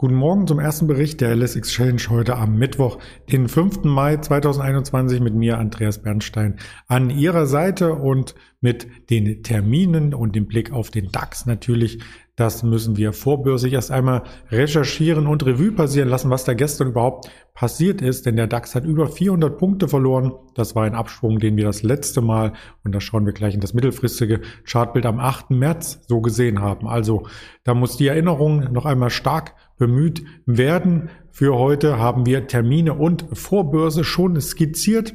Guten Morgen zum ersten Bericht der LS Exchange heute am Mittwoch, den 5. Mai 2021 mit mir, Andreas Bernstein, an Ihrer Seite und mit den Terminen und dem Blick auf den DAX natürlich. Das müssen wir vorbörsig erst einmal recherchieren und Revue passieren lassen, was da gestern überhaupt passiert ist, denn der DAX hat über 400 Punkte verloren. Das war ein Absprung, den wir das letzte Mal, und da schauen wir gleich in das mittelfristige Chartbild am 8. März so gesehen haben. Also da muss die Erinnerung noch einmal stark bemüht werden. Für heute haben wir Termine und Vorbörse schon skizziert.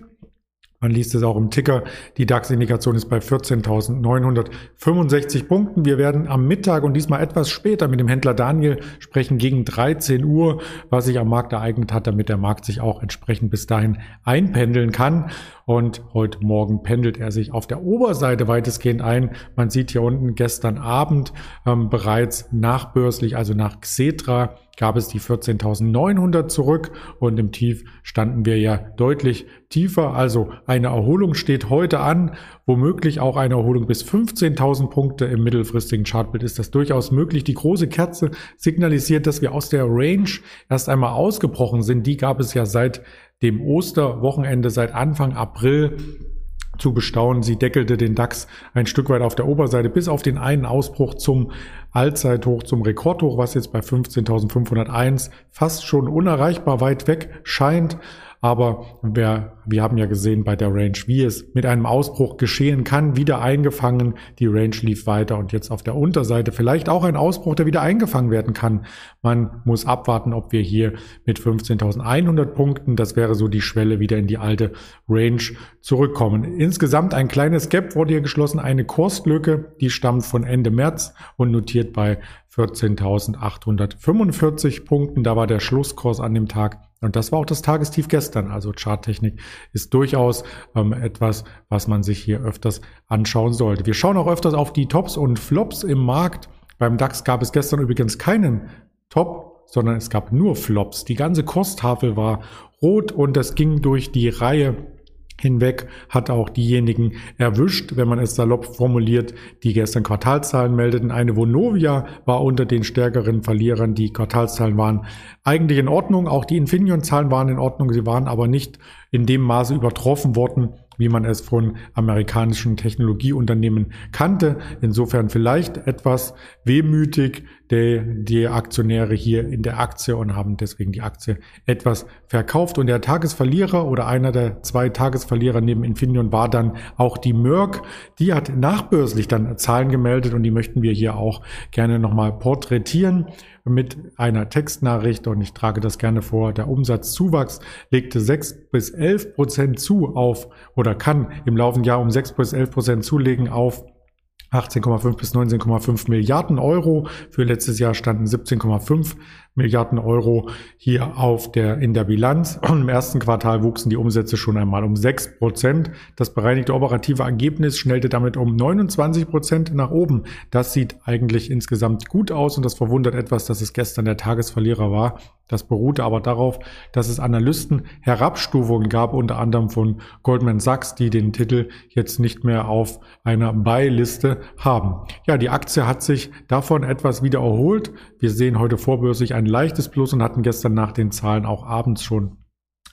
Man liest es auch im Ticker. Die DAX-Indikation ist bei 14.965 Punkten. Wir werden am Mittag und diesmal etwas später mit dem Händler Daniel sprechen gegen 13 Uhr, was sich am Markt ereignet hat, damit der Markt sich auch entsprechend bis dahin einpendeln kann. Und heute Morgen pendelt er sich auf der Oberseite weitestgehend ein. Man sieht hier unten gestern Abend ähm, bereits nachbörslich, also nach Xetra, gab es die 14.900 zurück und im Tief standen wir ja deutlich tiefer. Also eine Erholung steht heute an, womöglich auch eine Erholung bis 15.000 Punkte im mittelfristigen Chartbild ist das durchaus möglich. Die große Kerze signalisiert, dass wir aus der Range erst einmal ausgebrochen sind. Die gab es ja seit dem Osterwochenende, seit Anfang April zu bestaunen. Sie deckelte den DAX ein Stück weit auf der Oberseite bis auf den einen Ausbruch zum Allzeithoch, zum Rekordhoch, was jetzt bei 15.501 fast schon unerreichbar weit weg scheint. Aber wir, wir haben ja gesehen bei der Range, wie es mit einem Ausbruch geschehen kann, wieder eingefangen. Die Range lief weiter und jetzt auf der Unterseite vielleicht auch ein Ausbruch, der wieder eingefangen werden kann. Man muss abwarten, ob wir hier mit 15.100 Punkten, das wäre so die Schwelle, wieder in die alte Range zurückkommen. Insgesamt ein kleines Gap wurde hier geschlossen, eine Kurslücke, die stammt von Ende März und notiert bei 14.845 Punkten. Da war der Schlusskurs an dem Tag und das war auch das Tagestief gestern. Also Charttechnik ist durchaus ähm, etwas, was man sich hier öfters anschauen sollte. Wir schauen auch öfters auf die Tops und Flops im Markt. Beim DAX gab es gestern übrigens keinen Top, sondern es gab nur Flops. Die ganze Kurstafel war rot und es ging durch die Reihe hinweg hat auch diejenigen erwischt, wenn man es salopp formuliert, die gestern Quartalszahlen meldeten. Eine Vonovia war unter den stärkeren Verlierern. Die Quartalszahlen waren eigentlich in Ordnung. Auch die Infineon-Zahlen waren in Ordnung. Sie waren aber nicht in dem Maße übertroffen worden, wie man es von amerikanischen Technologieunternehmen kannte. Insofern vielleicht etwas wehmütig die, die Aktionäre hier in der Aktie und haben deswegen die Aktie etwas verkauft. Und der Tagesverlierer oder einer der zwei Tagesverlierer neben Infineon war dann auch die Merck. Die hat nachbörslich dann Zahlen gemeldet und die möchten wir hier auch gerne nochmal porträtieren mit einer Textnachricht und ich trage das gerne vor. Der Umsatzzuwachs legte 6 bis 11 Prozent zu auf oder kann im laufenden Jahr um 6 bis 11 Prozent zulegen auf 18,5 bis 19,5 Milliarden Euro. Für letztes Jahr standen 17,5 Milliarden Euro hier auf der, in der Bilanz. Und im ersten Quartal wuchsen die Umsätze schon einmal um 6 Prozent. Das bereinigte operative Ergebnis schnellte damit um 29 Prozent nach oben. Das sieht eigentlich insgesamt gut aus und das verwundert etwas, dass es gestern der Tagesverlierer war. Das beruhte aber darauf, dass es Analysten Herabstufungen gab, unter anderem von Goldman Sachs, die den Titel jetzt nicht mehr auf einer Buy-Liste haben. Ja, die Aktie hat sich davon etwas wieder erholt. Wir sehen heute vorbörslich ein leichtes Plus und hatten gestern nach den Zahlen auch abends schon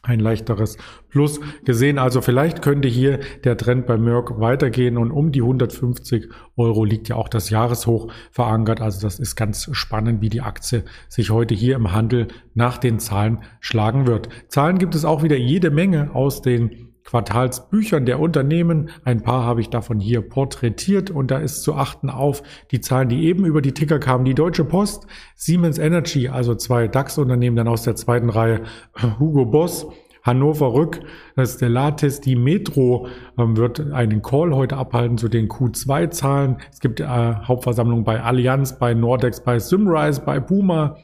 ein leichteres Plus gesehen. Also vielleicht könnte hier der Trend bei Merck weitergehen und um die 150 Euro liegt ja auch das Jahreshoch verankert. Also das ist ganz spannend, wie die Aktie sich heute hier im Handel nach den Zahlen schlagen wird. Zahlen gibt es auch wieder jede Menge aus den Quartalsbüchern der Unternehmen. Ein paar habe ich davon hier porträtiert und da ist zu achten auf die Zahlen, die eben über die Ticker kamen. Die Deutsche Post, Siemens Energy, also zwei DAX-Unternehmen, dann aus der zweiten Reihe Hugo Boss, Hannover Rück, das die Metro ähm, wird einen Call heute abhalten zu den Q2-Zahlen. Es gibt äh, Hauptversammlungen bei Allianz, bei Nordex, bei Symrise, bei Puma,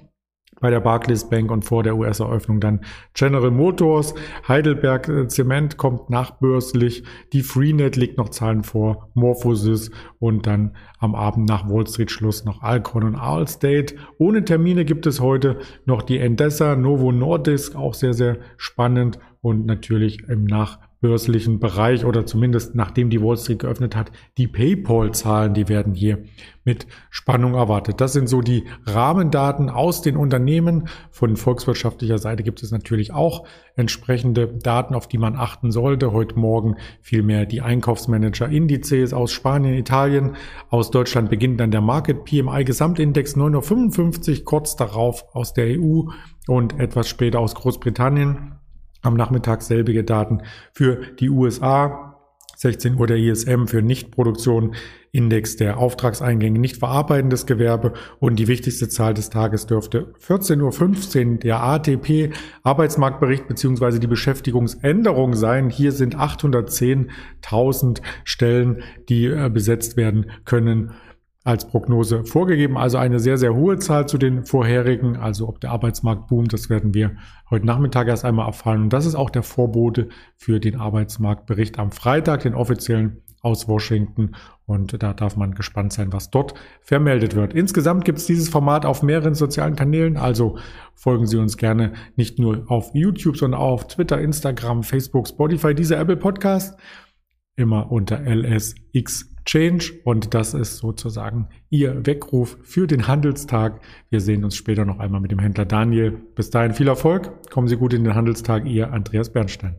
bei der Barclays Bank und vor der US-Eröffnung dann General Motors. Heidelberg Zement kommt nachbörslich. Die Freenet legt noch Zahlen vor. Morphosis und dann am Abend nach Wall Street Schluss noch Alcon und Allstate. Ohne Termine gibt es heute noch die Endesa, Novo Nordisk, auch sehr, sehr spannend und natürlich im Nach börslichen Bereich oder zumindest nachdem die Wall Street geöffnet hat, die PayPal-Zahlen, die werden hier mit Spannung erwartet. Das sind so die Rahmendaten aus den Unternehmen. Von volkswirtschaftlicher Seite gibt es natürlich auch entsprechende Daten, auf die man achten sollte. Heute Morgen vielmehr die Einkaufsmanager-Indizes aus Spanien, Italien. Aus Deutschland beginnt dann der Market PMI Gesamtindex 955, kurz darauf aus der EU und etwas später aus Großbritannien. Am Nachmittag selbige Daten für die USA. 16 Uhr der ISM für Nichtproduktion, Index der Auftragseingänge, nicht verarbeitendes Gewerbe und die wichtigste Zahl des Tages dürfte 14.15 Uhr der ATP Arbeitsmarktbericht beziehungsweise die Beschäftigungsänderung sein. Hier sind 810.000 Stellen, die äh, besetzt werden können als Prognose vorgegeben. Also eine sehr, sehr hohe Zahl zu den vorherigen. Also ob der Arbeitsmarkt boomt, das werden wir heute Nachmittag erst einmal erfahren. Und das ist auch der Vorbote für den Arbeitsmarktbericht am Freitag, den offiziellen aus Washington. Und da darf man gespannt sein, was dort vermeldet wird. Insgesamt gibt es dieses Format auf mehreren sozialen Kanälen. Also folgen Sie uns gerne nicht nur auf YouTube, sondern auch auf Twitter, Instagram, Facebook, Spotify, dieser Apple Podcast. Immer unter LSX Change und das ist sozusagen Ihr Weckruf für den Handelstag. Wir sehen uns später noch einmal mit dem Händler Daniel. Bis dahin viel Erfolg. Kommen Sie gut in den Handelstag. Ihr Andreas Bernstein.